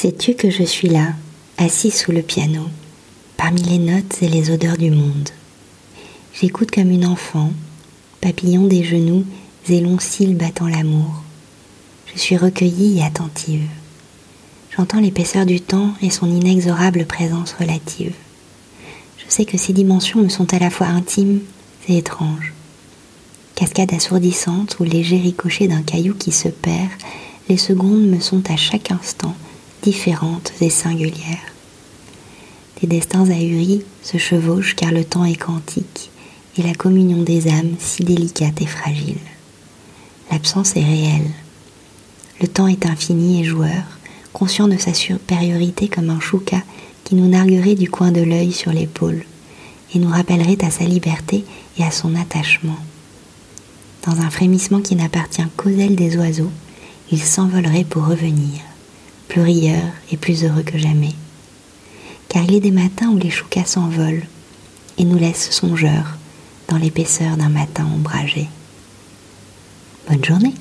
Sais-tu que je suis là, assis sous le piano, parmi les notes et les odeurs du monde? J'écoute comme une enfant, papillon des genoux et longs cils battant l'amour. Je suis recueillie et attentive. J'entends l'épaisseur du temps et son inexorable présence relative. Je sais que ces dimensions me sont à la fois intimes et étranges. Cascade assourdissante ou léger ricochet d'un caillou qui se perd, les secondes me sont à chaque instant différentes et singulières. Des destins ahuris se chevauchent car le temps est quantique et la communion des âmes si délicate et fragile. L'absence est réelle. Le temps est infini et joueur, conscient de sa supériorité comme un chouka qui nous narguerait du coin de l'œil sur l'épaule et nous rappellerait à sa liberté et à son attachement. Dans un frémissement qui n'appartient qu'aux ailes des oiseaux, il s'envolerait pour revenir plus rieur et plus heureux que jamais. Car il est des matins où les choucas s'envolent et nous laissent songeurs dans l'épaisseur d'un matin ombragé. Bonne journée